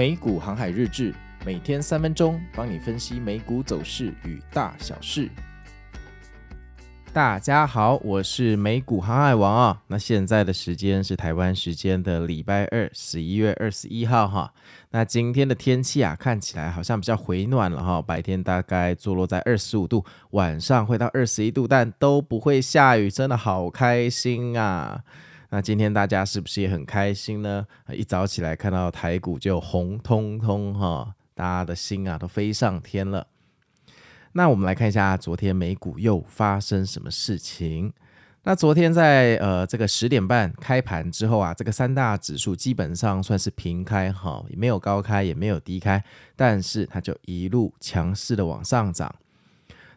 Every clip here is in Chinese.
美股航海日志，每天三分钟，帮你分析美股走势与大小事。大家好，我是美股航海王啊。那现在的时间是台湾时间的礼拜二，十一月二十一号哈。那今天的天气啊，看起来好像比较回暖了哈。白天大概坐落在二十五度，晚上会到二十一度，但都不会下雨，真的好开心啊。那今天大家是不是也很开心呢？一早起来看到台股就红彤彤哈，大家的心啊都飞上天了。那我们来看一下昨天美股又发生什么事情。那昨天在呃这个十点半开盘之后啊，这个三大指数基本上算是平开哈，也没有高开也没有低开，但是它就一路强势的往上涨。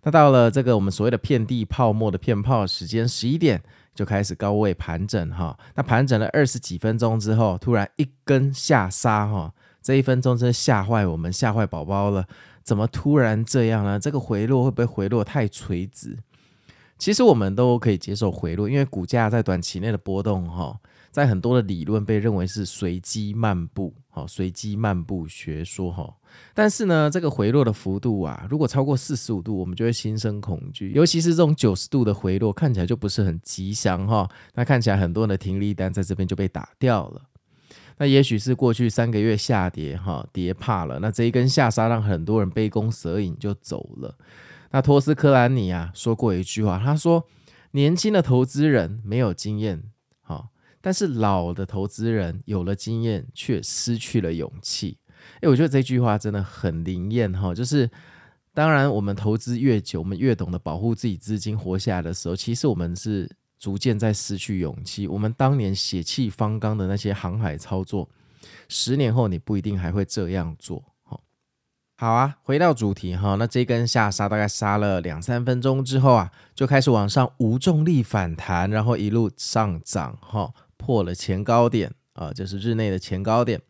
那到了这个我们所谓的遍地泡沫的片泡时间十一点。就开始高位盘整哈，那盘整了二十几分钟之后，突然一根下杀哈，这一分钟真的吓坏我们，吓坏宝宝了。怎么突然这样呢？这个回落会不会回落太垂直？其实我们都可以接受回落，因为股价在短期内的波动哈，在很多的理论被认为是随机漫步，好，随机漫步学说哈。但是呢，这个回落的幅度啊，如果超过四十五度，我们就会心生恐惧。尤其是这种九十度的回落，看起来就不是很吉祥哈。那看起来很多人的停利单在这边就被打掉了。那也许是过去三个月下跌哈，跌怕了。那这一根下杀让很多人杯弓蛇影就走了。那托斯克兰尼啊说过一句话，他说：“年轻的投资人没有经验，但是老的投资人有了经验却失去了勇气。”哎，我觉得这句话真的很灵验哈，就是当然我们投资越久，我们越懂得保护自己资金活下来的时候，其实我们是逐渐在失去勇气。我们当年血气方刚的那些航海操作，十年后你不一定还会这样做。好啊，回到主题哈，那这根下杀大概杀了两三分钟之后啊，就开始往上无重力反弹，然后一路上涨哈，破了前高点啊，就是日内的前高点。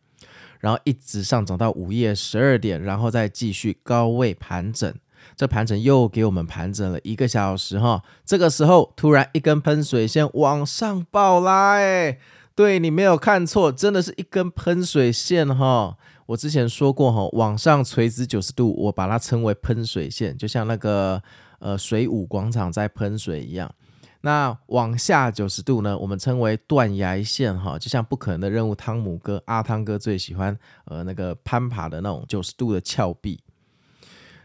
然后一直上涨到午夜十二点，然后再继续高位盘整。这盘整又给我们盘整了一个小时哈。这个时候突然一根喷水线往上爆拉，哎，对，你没有看错，真的是一根喷水线哈。我之前说过哈，往上垂直九十度，我把它称为喷水线，就像那个呃水舞广场在喷水一样。那往下九十度呢？我们称为断崖线哈，就像不可能的任务，汤姆哥阿汤哥最喜欢呃那个攀爬的那种九十度的峭壁。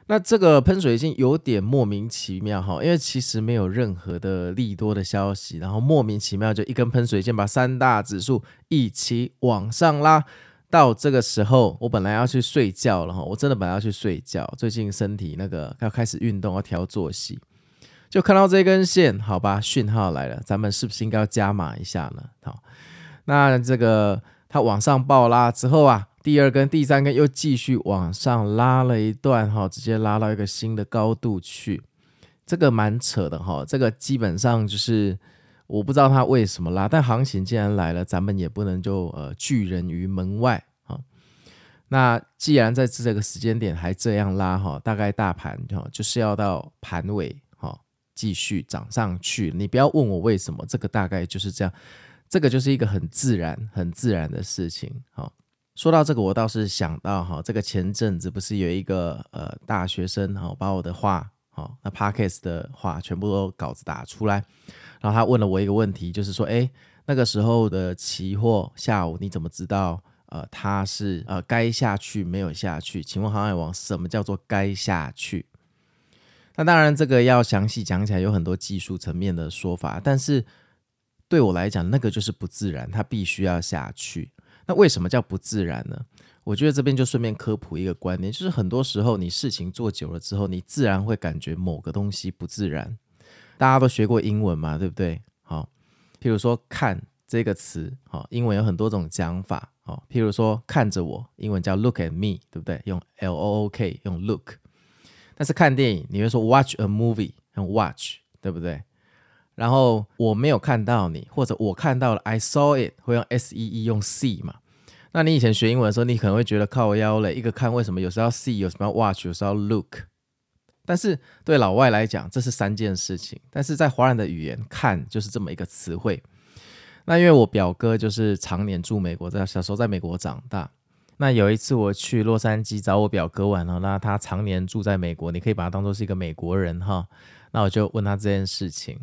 那这个喷水线有点莫名其妙哈，因为其实没有任何的利多的消息，然后莫名其妙就一根喷水线把三大指数一起往上拉。到这个时候，我本来要去睡觉了哈，我真的本来要去睡觉，最近身体那个要开始运动，要调作息。就看到这根线，好吧，讯号来了，咱们是不是应该要加码一下呢？好，那这个它往上暴拉之后啊，第二根、第三根又继续往上拉了一段，哈，直接拉到一个新的高度去，这个蛮扯的哈。这个基本上就是我不知道它为什么拉，但行情既然来了，咱们也不能就呃拒人于门外啊。那既然在这个时间点还这样拉哈，大概大盘哈就是要到盘尾。继续涨上去，你不要问我为什么，这个大概就是这样，这个就是一个很自然、很自然的事情。好，说到这个，我倒是想到哈，这个前阵子不是有一个呃大学生哈，把我的话好，那 Podcast 的话全部都稿子打出来，然后他问了我一个问题，就是说，诶，那个时候的期货下午你怎么知道呃它是呃该下去没有下去？请问航海王，什么叫做该下去？那当然，这个要详细讲起来，有很多技术层面的说法。但是对我来讲，那个就是不自然，它必须要下去。那为什么叫不自然呢？我觉得这边就顺便科普一个观念，就是很多时候你事情做久了之后，你自然会感觉某个东西不自然。大家都学过英文嘛，对不对？好，譬如说“看”这个词，好，英文有很多种讲法。好，譬如说“看着我”，英文叫 “look at me”，对不对？用 L O O K，用 look。但是看电影，你会说 watch a movie，用 watch，对不对？然后我没有看到你，或者我看到了，I saw it，会用 S E E，用 see 嘛？那你以前学英文的时候，你可能会觉得靠腰嘞，一个看为什么有时候要 see，有时候要 watch，有时候要 look？但是对老外来讲，这是三件事情。但是在华人的语言，看就是这么一个词汇。那因为我表哥就是常年住美国，在小时候在美国长大。那有一次我去洛杉矶找我表哥玩哦，那他常年住在美国，你可以把他当做是一个美国人哈。那我就问他这件事情，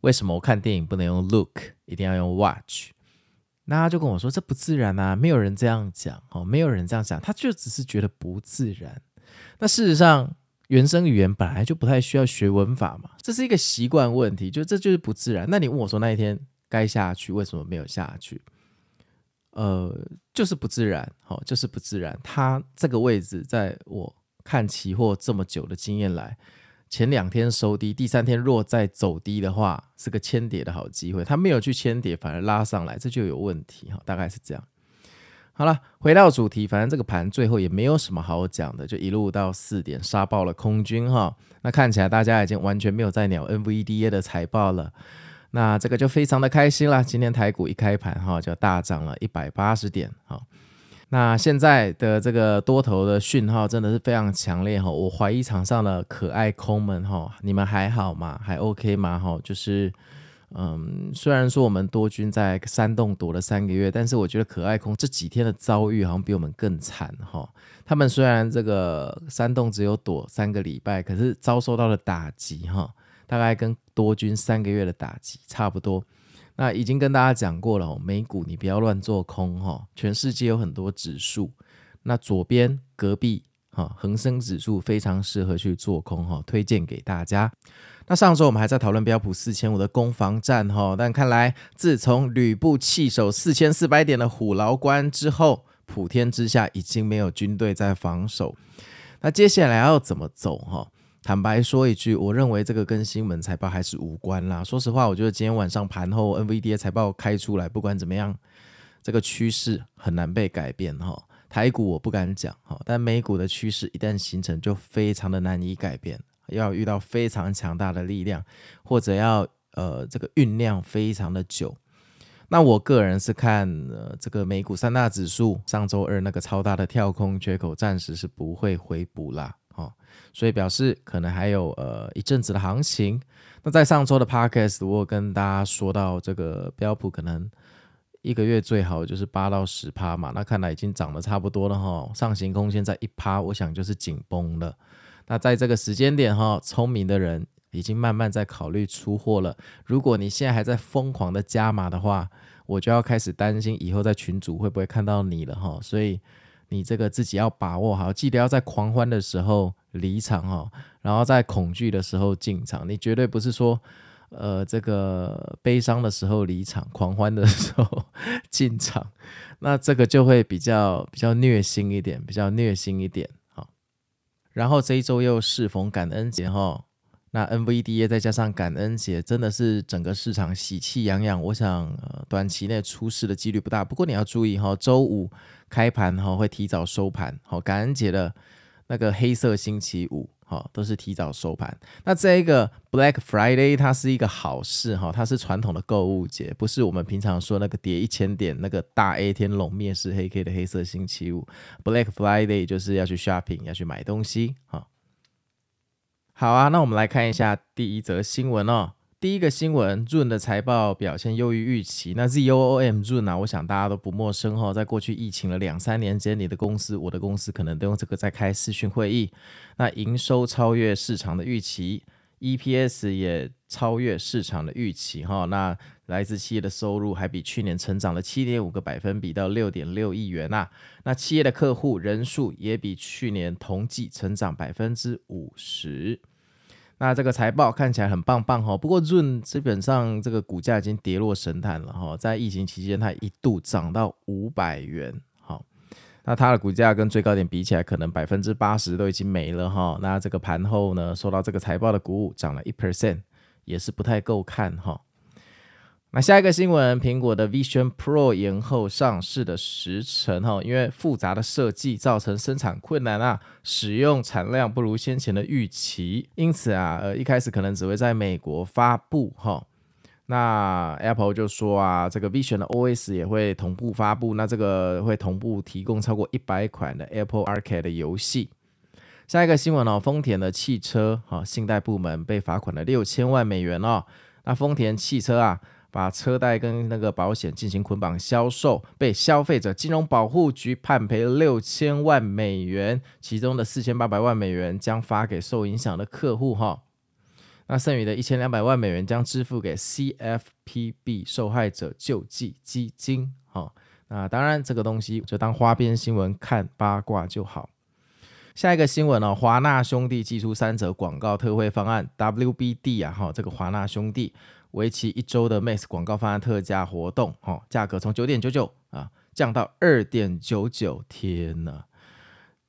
为什么我看电影不能用 look，一定要用 watch？那他就跟我说，这不自然啊，没有人这样讲哦，没有人这样讲，他就只是觉得不自然。那事实上，原生语言本来就不太需要学文法嘛，这是一个习惯问题，就这就是不自然。那你问我说那一天该下去，为什么没有下去？呃，就是不自然，好，就是不自然。它这个位置，在我看期货这么久的经验来，前两天收低，第三天若再走低的话，是个千跌的好机会。它没有去千跌，反而拉上来，这就有问题哈，大概是这样。好了，回到主题，反正这个盘最后也没有什么好讲的，就一路到四点杀爆了空军哈。那看起来大家已经完全没有在鸟 NVDA 的财报了。那这个就非常的开心了。今天台股一开盘哈，就大涨了一百八十点哈。那现在的这个多头的讯号真的是非常强烈哈。我怀疑场上的可爱空们哈，你们还好吗？还 OK 吗？哈，就是嗯，虽然说我们多军在山洞躲了三个月，但是我觉得可爱空这几天的遭遇好像比我们更惨哈。他们虽然这个山洞只有躲三个礼拜，可是遭受到了打击哈。大概跟多军三个月的打击差不多，那已经跟大家讲过了，美股你不要乱做空哈，全世界有很多指数，那左边隔壁哈恒生指数非常适合去做空哈，推荐给大家。那上周我们还在讨论标普四千五的攻防战哈，但看来自从吕布弃守四千四百点的虎牢关之后，普天之下已经没有军队在防守，那接下来要怎么走哈？坦白说一句，我认为这个跟新闻财报还是无关啦。说实话，我觉得今天晚上盘后 NVDA 财报开出来，不管怎么样，这个趋势很难被改变哈。台股我不敢讲哈，但美股的趋势一旦形成，就非常的难以改变，要遇到非常强大的力量，或者要呃这个酝酿非常的久。那我个人是看呃这个美股三大指数上周二那个超大的跳空缺口，暂时是不会回补啦。哦所以表示可能还有呃一阵子的行情。那在上周的 podcast，我有跟大家说到这个标普可能一个月最好就是八到十趴嘛。那看来已经涨得差不多了哈，上行空间在一趴，我想就是紧绷了。那在这个时间点哈，聪明的人已经慢慢在考虑出货了。如果你现在还在疯狂的加码的话，我就要开始担心以后在群组会不会看到你了哈。所以你这个自己要把握好，记得要在狂欢的时候。离场哈，然后在恐惧的时候进场，你绝对不是说，呃，这个悲伤的时候离场，狂欢的时候 进场，那这个就会比较比较虐心一点，比较虐心一点哈。然后这一周又适逢感恩节哈，那 NVDA 再加上感恩节，真的是整个市场喜气洋洋。我想，呃，短期内出事的几率不大，不过你要注意哈，周五开盘哈会提早收盘，好，感恩节的。那个黑色星期五，哈，都是提早收盘。那这一个 Black Friday 它是一个好事，哈，它是传统的购物节，不是我们平常说那个跌一千点那个大 A 天龙灭世黑 K 的黑色星期五。Black Friday 就是要去 shopping，要去买东西，哈。好啊，那我们来看一下第一则新闻哦。第一个新闻，Zoom 的财报表现优于预期。那 ZOOM Zoom 啊，我想大家都不陌生哈。在过去疫情了两三年间，你的公司、我的公司可能都用这个在开视讯会议。那营收超越市场的预期，EPS 也超越市场的预期哈。那来自企业的收入还比去年成长了七点五个百分比到六点六亿元呐。那企业的客户人数也比去年同季成长百分之五十。那这个财报看起来很棒棒哈，不过 Zoom 基本上这个股价已经跌落神坛了哈，在疫情期间它一度涨到五百元，好，那它的股价跟最高点比起来，可能百分之八十都已经没了哈。那这个盘后呢，受到这个财报的鼓舞，涨了一 percent，也是不太够看哈。那下一个新闻，苹果的 Vision Pro 延后上市的时程哈，因为复杂的设计造成生产困难啊，使用产量不如先前的预期，因此啊，呃，一开始可能只会在美国发布哈。那 Apple 就说啊，这个 Vision 的 OS 也会同步发布，那这个会同步提供超过一百款的 Apple Arcade 的游戏。下一个新闻哦，丰田的汽车哈信贷部门被罚款了六千万美元哦。那丰田汽车啊。把车贷跟那个保险进行捆绑销售，被消费者金融保护局判赔六千万美元，其中的四千八百万美元将发给受影响的客户哈。那剩余的一千两百万美元将支付给 CFPB 受害者救济基金。哈，那当然这个东西就当花边新闻看八卦就好。下一个新闻哦，华纳兄弟祭出三折广告特惠方案，WBD 啊哈，这个华纳兄弟为期一周的 Max 广告方案特价活动，哈，价格从九点九九啊降到二点九九，天呐！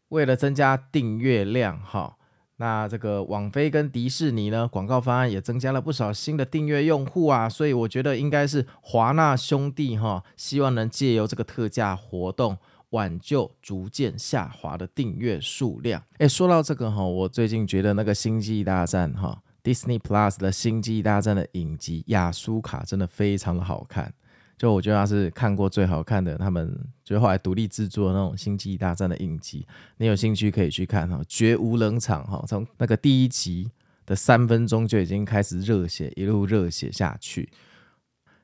为了增加订阅量，哈。那这个网飞跟迪士尼呢，广告方案也增加了不少新的订阅用户啊，所以我觉得应该是华纳兄弟哈，希望能借由这个特价活动挽救逐渐下滑的订阅数量。诶，说到这个哈，我最近觉得那个星际大战哈，Disney Plus 的星际大战的影集亚苏卡真的非常的好看。就我觉得他是看过最好看的，他们就后来独立制作的那种《星际大战》的影集，你有兴趣可以去看哈，绝无冷场哈，从那个第一集的三分钟就已经开始热血，一路热血下去。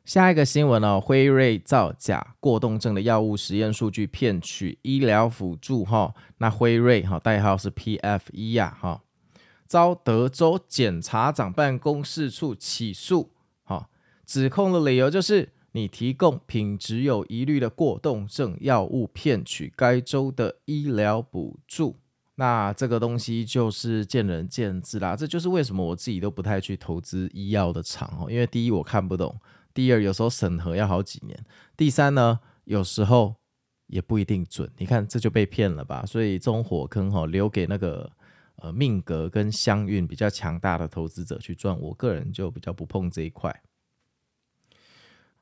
下一个新闻哦，辉瑞造假过动症的药物实验数据骗取医疗辅助哈，那辉瑞哈代号是 PFE 呀哈，遭德州检察长办公室处起诉哈，指控的理由就是。你提供品质有疑虑的过动症药物，骗取该州的医疗补助，那这个东西就是见仁见智啦。这就是为什么我自己都不太去投资医药的厂哦，因为第一我看不懂，第二有时候审核要好几年，第三呢有时候也不一定准。你看这就被骗了吧？所以这种火坑哈，留给那个呃命格跟相运比较强大的投资者去赚。我个人就比较不碰这一块。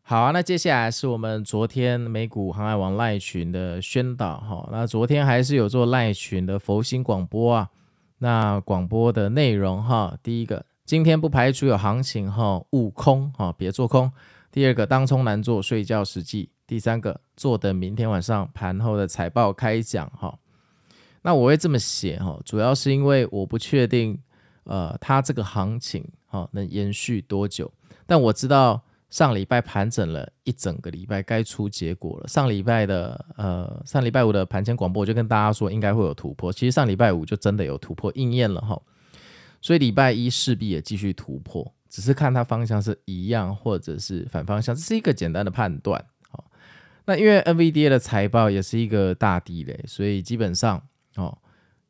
好啊，那接下来是我们昨天美股航海王赖群的宣导哈。那昨天还是有做赖群的佛心广播啊。那广播的内容哈，第一个，今天不排除有行情哈，勿空哈，别做空。第二个，当冲难做，睡觉实际。第三个，坐等明天晚上盘后的财报开讲哈。那我会这么写哈，主要是因为我不确定呃，它这个行情哈能延续多久，但我知道。上礼拜盘整了一整个礼拜，该出结果了。上礼拜的呃，上礼拜五的盘前广播，我就跟大家说应该会有突破。其实上礼拜五就真的有突破应验了哈，所以礼拜一势必也继续突破，只是看它方向是一样或者是反方向，这是一个简单的判断。好，那因为 NVDA 的财报也是一个大地雷，所以基本上哦，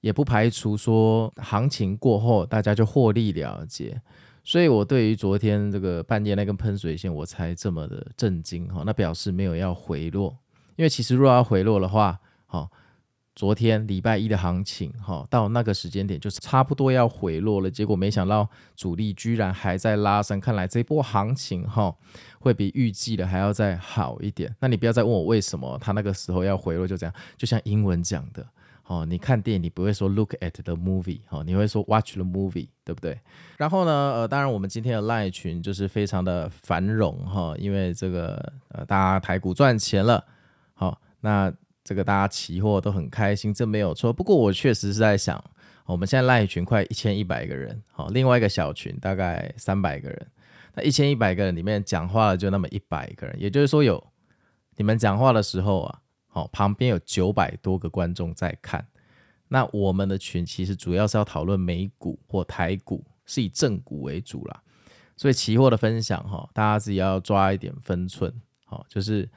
也不排除说行情过后大家就获利了结。所以，我对于昨天这个半夜那根喷水线，我才这么的震惊哈。那表示没有要回落，因为其实若要回落的话，哈，昨天礼拜一的行情哈，到那个时间点就是差不多要回落了。结果没想到主力居然还在拉升，看来这波行情哈会比预计的还要再好一点。那你不要再问我为什么他那个时候要回落，就这样，就像英文讲的。哦，你看电影，你不会说 look at the movie，哦，你会说 watch the movie，对不对？然后呢，呃，当然我们今天的 LINE 群就是非常的繁荣哈，因为这个呃，大家台股赚钱了，好，那这个大家期货都很开心，这没有错。不过我确实是在想，我们现在 LINE 群快一千一百个人，好，另外一个小群大概三百个人，那一千一百个人里面讲话的就那么一百个人，也就是说有你们讲话的时候啊。哦，旁边有九百多个观众在看，那我们的群其实主要是要讨论美股或台股，是以正股为主啦。所以期货的分享哈，大家自己要抓一点分寸。好，就是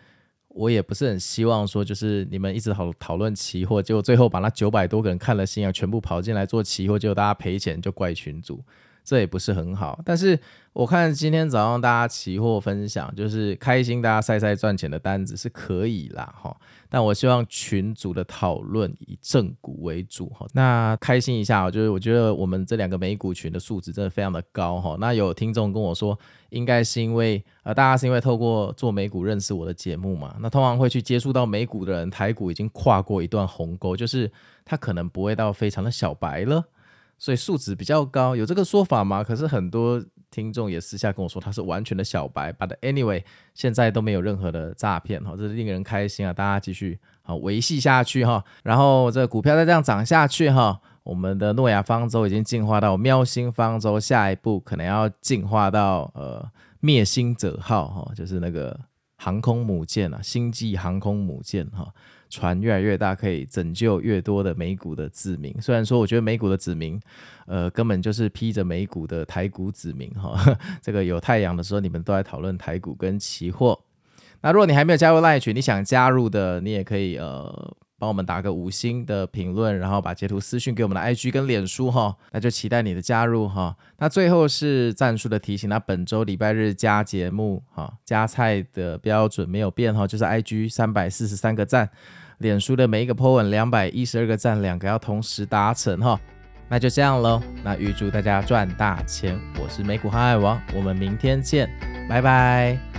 我也不是很希望说，就是你们一直讨讨论期货，结果最后把那九百多个人看了心啊，全部跑进来做期货，结果大家赔钱就怪群主。这也不是很好，但是我看今天早上大家期货分享，就是开心，大家晒晒赚钱的单子是可以啦哈。但我希望群组的讨论以正股为主哈。那开心一下，就是我觉得我们这两个美股群的素质真的非常的高哈。那有听众跟我说，应该是因为呃大家是因为透过做美股认识我的节目嘛。那通常会去接触到美股的人，台股已经跨过一段鸿沟，就是他可能不会到非常的小白了。所以素质比较高，有这个说法吗？可是很多听众也私下跟我说他是完全的小白，But anyway，现在都没有任何的诈骗哈，这是令人开心啊！大家继续好维系下去哈，然后这股票再这样涨下去哈，我们的诺亚方舟已经进化到喵星方舟，下一步可能要进化到呃灭星者号哈，就是那个航空母舰啊，星际航空母舰哈，船越来越大，可以拯救越多的美股的子民。虽然说我觉得美股的子民，呃，根本就是披着美股的台股子民哈。这个有太阳的时候，你们都在讨论台股跟期货。那如果你还没有加入赖群，你想加入的，你也可以呃。帮我们打个五星的评论，然后把截图私讯给我们的 IG 跟脸书哈，那就期待你的加入哈。那最后是赞数的提醒，那本周礼拜日加节目哈，加菜的标准没有变哈，就是 IG 三百四十三个赞，脸书的每一个 po 文两百一十二个赞，两个要同时达成哈。那就这样喽，那预祝大家赚大钱，我是美股航海王，我们明天见，拜拜。